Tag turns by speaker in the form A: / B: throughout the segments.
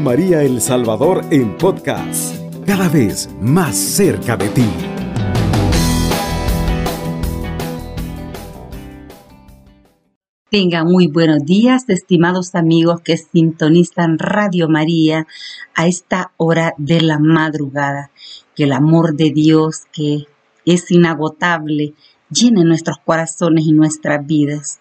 A: María El Salvador en podcast, cada vez más cerca de ti.
B: Tengan muy buenos días, estimados amigos que sintonizan Radio María a esta hora de la madrugada. Que el amor de Dios, que es inagotable, llene nuestros corazones y nuestras vidas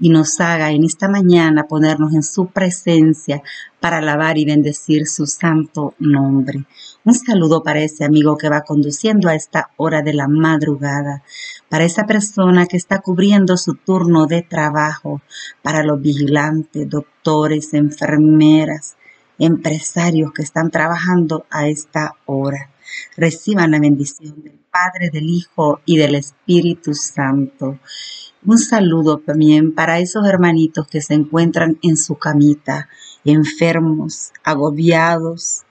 B: y nos haga en esta mañana ponernos en su presencia para alabar y bendecir su santo nombre. Un saludo para ese amigo que va conduciendo a esta hora de la madrugada, para esa persona que está cubriendo su turno de trabajo, para los vigilantes, doctores, enfermeras, empresarios que están trabajando a esta hora. Reciban la bendición del Padre, del Hijo y del Espíritu Santo. Un saludo también para esos hermanitos que se encuentran en su camita, enfermos, agobiados,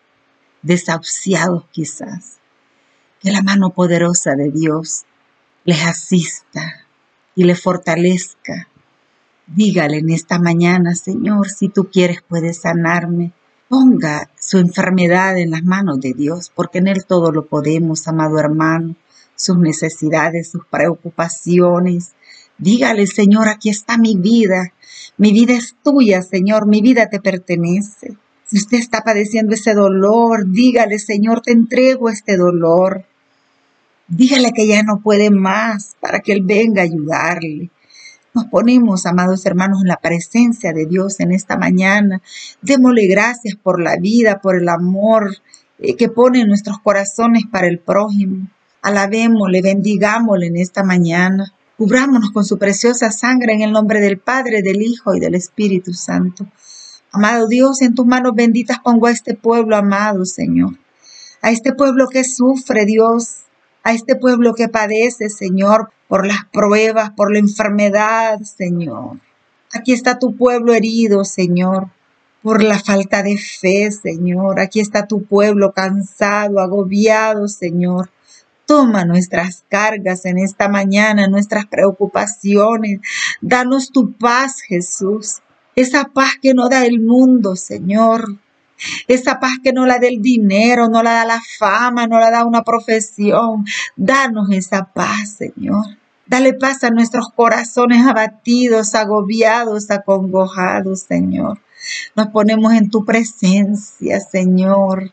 B: desahuciados quizás. Que la mano poderosa de Dios les asista y les fortalezca. Dígale en esta mañana, Señor, si tú quieres puedes sanarme. Ponga su enfermedad en las manos de Dios, porque en Él todo lo podemos, amado hermano, sus necesidades, sus preocupaciones, Dígale, Señor, aquí está mi vida. Mi vida es tuya, Señor, mi vida te pertenece. Si usted está padeciendo ese dolor, dígale, Señor, te entrego este dolor. Dígale que ya no puede más para que Él venga a ayudarle. Nos ponemos, amados hermanos, en la presencia de Dios en esta mañana. Démosle gracias por la vida, por el amor eh, que pone en nuestros corazones para el prójimo. Alabémosle, bendigámosle en esta mañana. Cubrámonos con su preciosa sangre en el nombre del Padre, del Hijo y del Espíritu Santo. Amado Dios, en tus manos benditas pongo a este pueblo amado, Señor. A este pueblo que sufre, Dios. A este pueblo que padece, Señor, por las pruebas, por la enfermedad, Señor. Aquí está tu pueblo herido, Señor, por la falta de fe, Señor. Aquí está tu pueblo cansado, agobiado, Señor. Toma nuestras cargas en esta mañana, nuestras preocupaciones. Danos tu paz, Jesús. Esa paz que no da el mundo, Señor. Esa paz que no la da el dinero, no la da la fama, no la da una profesión. Danos esa paz, Señor. Dale paz a nuestros corazones abatidos, agobiados, acongojados, Señor. Nos ponemos en tu presencia, Señor.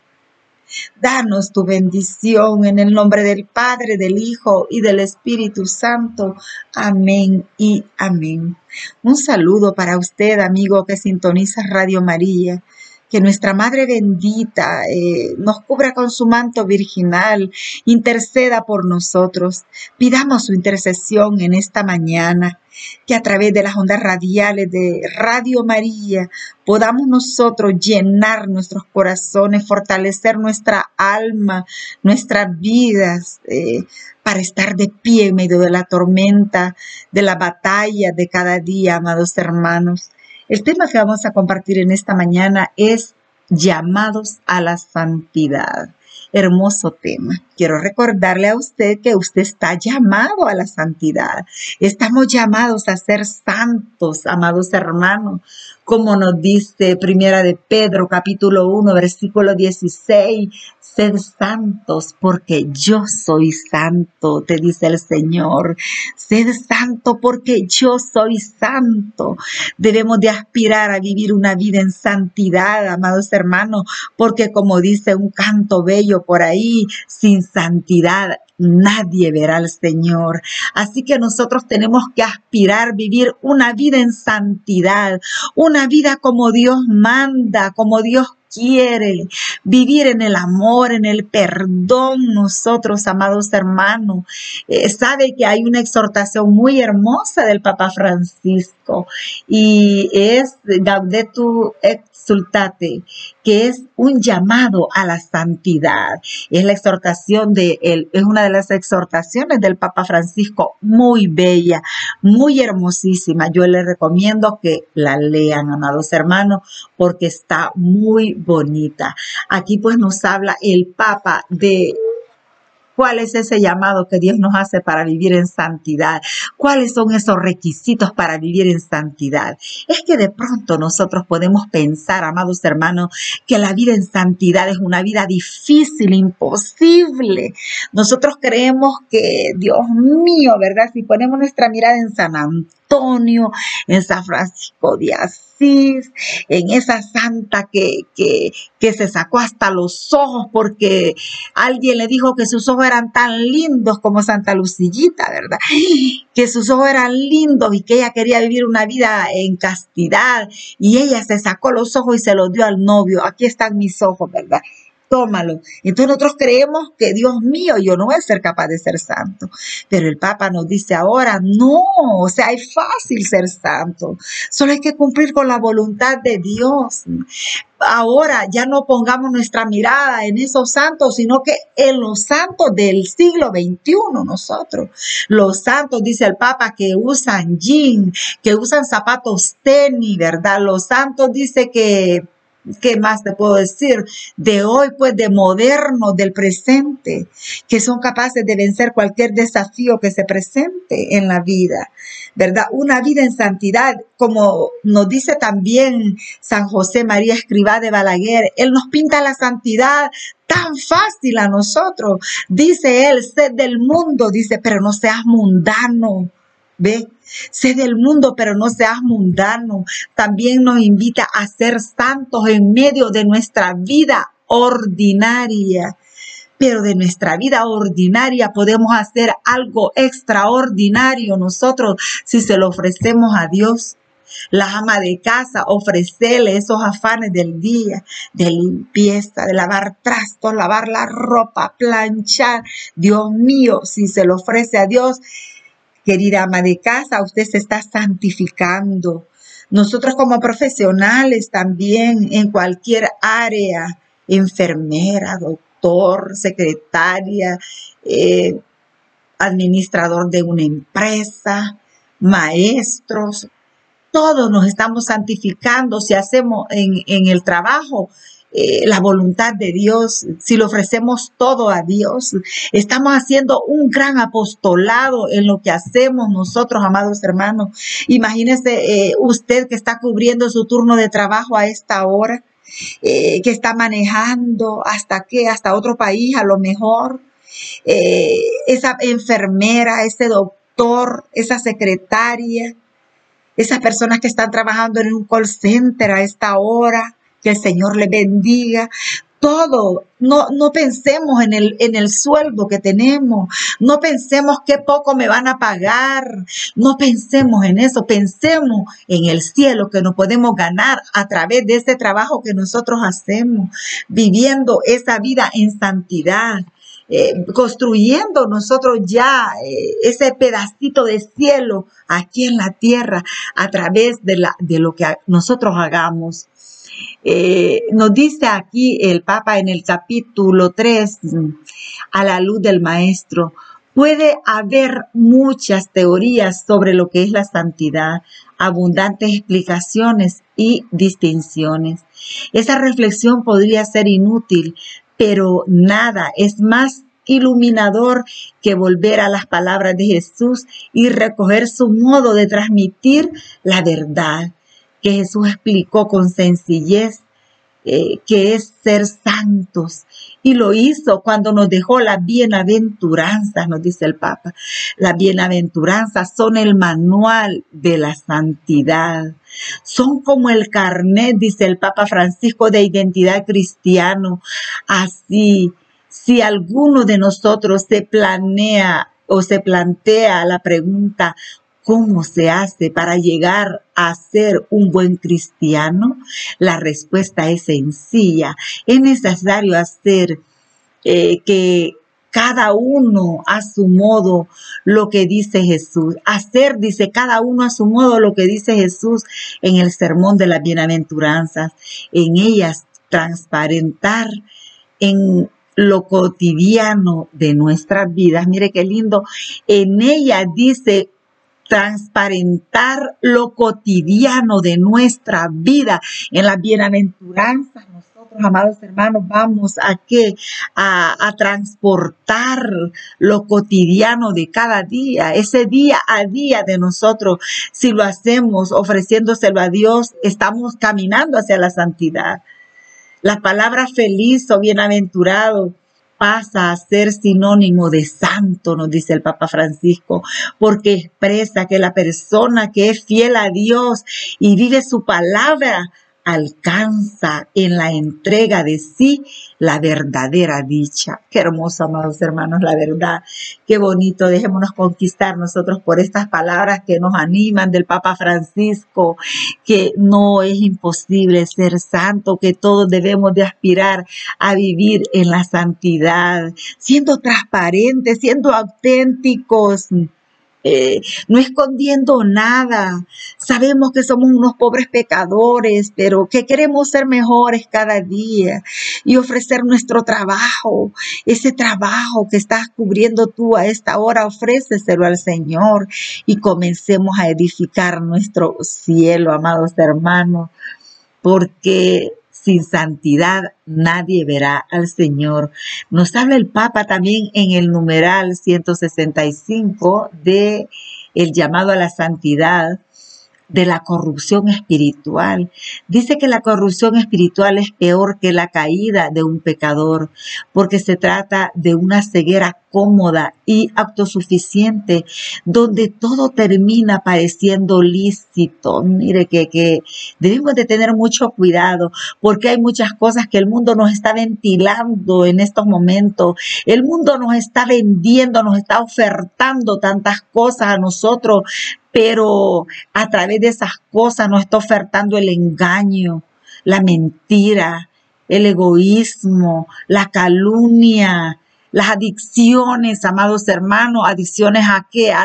B: Danos tu bendición en el nombre del Padre, del Hijo y del Espíritu Santo. Amén y amén. Un saludo para usted, amigo que sintoniza Radio María que nuestra Madre bendita eh, nos cubra con su manto virginal, interceda por nosotros. Pidamos su intercesión en esta mañana, que a través de las ondas radiales de Radio María podamos nosotros llenar nuestros corazones, fortalecer nuestra alma, nuestras vidas. Eh, para estar de pie en medio de la tormenta, de la batalla de cada día, amados hermanos. El tema que vamos a compartir en esta mañana es llamados a la santidad. Hermoso tema. Quiero recordarle a usted que usted está llamado a la santidad. Estamos llamados a ser santos, amados hermanos como nos dice Primera de Pedro capítulo 1 versículo 16, sed santos porque yo soy santo, te dice el Señor. Sed santo porque yo soy santo. Debemos de aspirar a vivir una vida en santidad, amados hermanos, porque como dice un canto bello por ahí, sin santidad nadie verá al Señor. Así que nosotros tenemos que aspirar vivir una vida en santidad, una vida como Dios manda, como Dios quiere, vivir en el amor, en el perdón, nosotros, amados hermanos. Eh, sabe que hay una exhortación muy hermosa del Papa Francisco y es Gaudetur exultate, que es un llamado a la santidad. Es la exhortación de él, es una de las exhortaciones del Papa Francisco, muy bella, muy hermosísima. Yo les recomiendo que la lean, amados hermanos, porque está muy bonita. Aquí pues nos habla el Papa de ¿Cuál es ese llamado que Dios nos hace para vivir en santidad? ¿Cuáles son esos requisitos para vivir en santidad? Es que de pronto nosotros podemos pensar, amados hermanos, que la vida en santidad es una vida difícil, imposible. Nosotros creemos que, Dios mío, ¿verdad? Si ponemos nuestra mirada en San Antonio, en San Francisco de Asís, en esa santa que, que, que se sacó hasta los ojos porque alguien le dijo que sus ojos eran tan lindos como Santa Lucillita, ¿verdad? Que sus ojos eran lindos y que ella quería vivir una vida en castidad y ella se sacó los ojos y se los dio al novio. Aquí están mis ojos, ¿verdad? Tómalo. Entonces nosotros creemos que Dios mío, yo no voy a ser capaz de ser santo. Pero el Papa nos dice ahora, no, o sea, es fácil ser santo. Solo hay que cumplir con la voluntad de Dios. Ahora ya no pongamos nuestra mirada en esos santos, sino que en los santos del siglo XXI nosotros. Los santos, dice el Papa, que usan jean, que usan zapatos tenis, ¿verdad? Los santos dice que ¿qué más te puedo decir? De hoy, pues, de moderno, del presente, que son capaces de vencer cualquier desafío que se presente en la vida, ¿verdad? Una vida en santidad, como nos dice también San José María Escribá de Balaguer, él nos pinta la santidad tan fácil a nosotros. Dice él, sed del mundo, dice, pero no seas mundano. ¿Ve? Sé del mundo, pero no seas mundano. También nos invita a ser santos en medio de nuestra vida ordinaria. Pero de nuestra vida ordinaria podemos hacer algo extraordinario nosotros si se lo ofrecemos a Dios. La ama de casa, ofrecerle esos afanes del día, de limpieza, de lavar trastos, lavar la ropa, planchar. Dios mío, si se lo ofrece a Dios, Querida ama de casa, usted se está santificando. Nosotros como profesionales también en cualquier área, enfermera, doctor, secretaria, eh, administrador de una empresa, maestros, todos nos estamos santificando si hacemos en, en el trabajo eh, la voluntad de Dios, si le ofrecemos todo a Dios, estamos haciendo un gran apostolado en lo que hacemos nosotros, amados hermanos. Imagínese eh, usted que está cubriendo su turno de trabajo a esta hora, eh, que está manejando hasta qué, hasta otro país a lo mejor. esa enfermera, ese doctor, esa secretaria, esas personas que están trabajando en un call center a esta hora, que el Señor le bendiga. Todo, no, no pensemos en el, en el sueldo que tenemos, no pensemos qué poco me van a pagar, no pensemos en eso, pensemos en el cielo que nos podemos ganar a través de ese trabajo que nosotros hacemos, viviendo esa vida en santidad. Eh, construyendo nosotros ya eh, ese pedacito de cielo aquí en la tierra a través de, la, de lo que nosotros hagamos. Eh, nos dice aquí el Papa en el capítulo 3, a la luz del Maestro, puede haber muchas teorías sobre lo que es la santidad, abundantes explicaciones y distinciones. Esa reflexión podría ser inútil, pero nada es más iluminador que volver a las palabras de Jesús y recoger su modo de transmitir la verdad que Jesús explicó con sencillez eh, que es ser santos. Y lo hizo cuando nos dejó las bienaventuranzas, nos dice el Papa. Las bienaventuranzas son el manual de la santidad. Son como el carnet, dice el Papa Francisco, de identidad cristiano. Así, si alguno de nosotros se planea o se plantea la pregunta, ¿Cómo se hace para llegar a ser un buen cristiano? La respuesta es sencilla. Es necesario hacer eh, que cada uno a su modo lo que dice Jesús. Hacer, dice cada uno a su modo lo que dice Jesús en el sermón de las bienaventuranzas. En ellas transparentar en lo cotidiano de nuestras vidas. Mire qué lindo. En ella dice transparentar lo cotidiano de nuestra vida en las bienaventuranzas. Nosotros, amados hermanos, vamos a qué? A, a, transportar lo cotidiano de cada día, ese día a día de nosotros. Si lo hacemos ofreciéndoselo a Dios, estamos caminando hacia la santidad. La palabra feliz o bienaventurado pasa a ser sinónimo de santo, nos dice el Papa Francisco, porque expresa que la persona que es fiel a Dios y vive su palabra alcanza en la entrega de sí la verdadera dicha. Qué hermoso, amados hermanos, la verdad. Qué bonito. Dejémonos conquistar nosotros por estas palabras que nos animan del Papa Francisco, que no es imposible ser santo, que todos debemos de aspirar a vivir en la santidad, siendo transparentes, siendo auténticos eh, no escondiendo nada. Sabemos que somos unos pobres pecadores, pero que queremos ser mejores cada día y ofrecer nuestro trabajo, ese trabajo que estás cubriendo tú a esta hora, ofréceselo al Señor y comencemos a edificar nuestro cielo, amados hermanos, porque sin santidad nadie verá al Señor. Nos habla el Papa también en el numeral 165 de el llamado a la santidad de la corrupción espiritual. Dice que la corrupción espiritual es peor que la caída de un pecador, porque se trata de una ceguera cómoda y autosuficiente, donde todo termina pareciendo lícito. Mire que, que debemos de tener mucho cuidado, porque hay muchas cosas que el mundo nos está ventilando en estos momentos. El mundo nos está vendiendo, nos está ofertando tantas cosas a nosotros, pero a través de esas cosas nos está ofertando el engaño, la mentira, el egoísmo, la calumnia, las adicciones, amados hermanos, adicciones a qué? A,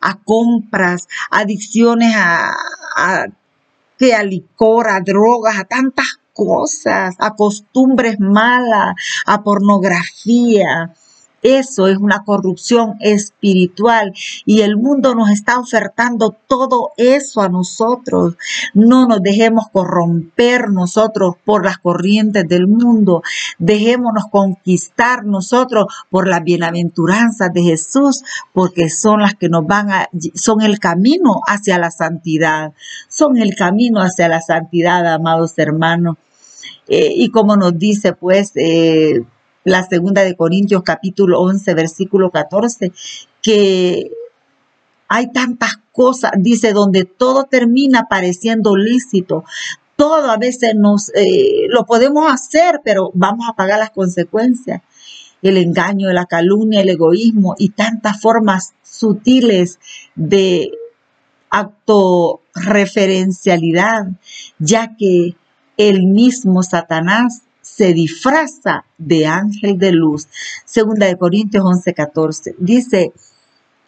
B: a compras, adicciones a, a, a licor, a drogas, a tantas cosas, a costumbres malas, a pornografía, eso es una corrupción espiritual y el mundo nos está ofertando todo eso a nosotros. No nos dejemos corromper nosotros por las corrientes del mundo. Dejémonos conquistar nosotros por las bienaventuranzas de Jesús, porque son las que nos van a, son el camino hacia la santidad. Son el camino hacia la santidad, amados hermanos. Eh, y como nos dice, pues, eh, la segunda de Corintios capítulo 11, versículo 14, que hay tantas cosas, dice, donde todo termina pareciendo lícito. Todo a veces nos eh, lo podemos hacer, pero vamos a pagar las consecuencias. El engaño, la calumnia, el egoísmo y tantas formas sutiles de referencialidad, ya que el mismo Satanás se disfraza de ángel de luz. Segunda de Corintios 11, 14. Dice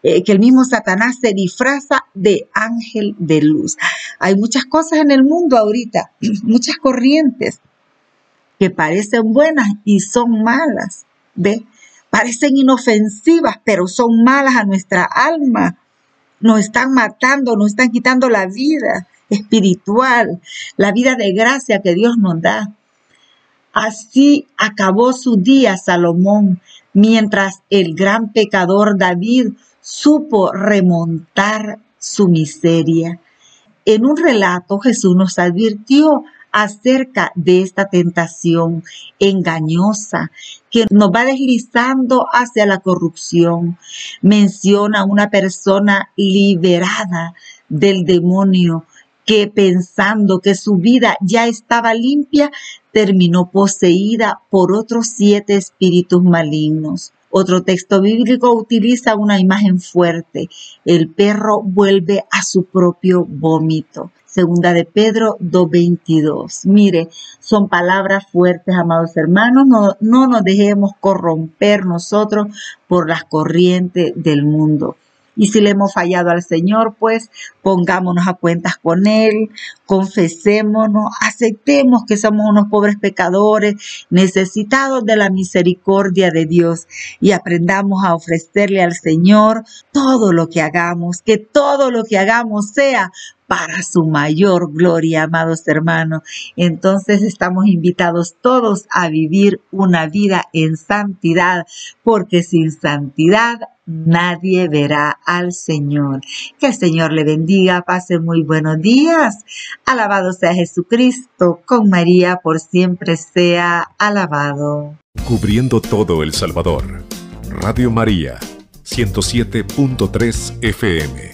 B: eh, que el mismo Satanás se disfraza de ángel de luz. Hay muchas cosas en el mundo ahorita, muchas corrientes que parecen buenas y son malas. ¿Ve? Parecen inofensivas, pero son malas a nuestra alma. Nos están matando, nos están quitando la vida espiritual, la vida de gracia que Dios nos da. Así acabó su día Salomón, mientras el gran pecador David supo remontar su miseria. En un relato Jesús nos advirtió acerca de esta tentación engañosa que nos va deslizando hacia la corrupción. Menciona una persona liberada del demonio que pensando que su vida ya estaba limpia, terminó poseída por otros siete espíritus malignos. Otro texto bíblico utiliza una imagen fuerte. El perro vuelve a su propio vómito. Segunda de Pedro 2.22. Mire, son palabras fuertes, amados hermanos. No, no nos dejemos corromper nosotros por las corrientes del mundo. Y si le hemos fallado al Señor, pues pongámonos a cuentas con Él, confesémonos, aceptemos que somos unos pobres pecadores necesitados de la misericordia de Dios y aprendamos a ofrecerle al Señor todo lo que hagamos, que todo lo que hagamos sea para su mayor gloria, amados hermanos. Entonces estamos invitados todos a vivir una vida en santidad, porque sin santidad nadie verá al Señor. Que el Señor le bendiga, pase muy buenos días. Alabado sea Jesucristo, con María por siempre sea alabado.
A: Cubriendo todo El Salvador. Radio María, 107.3 FM.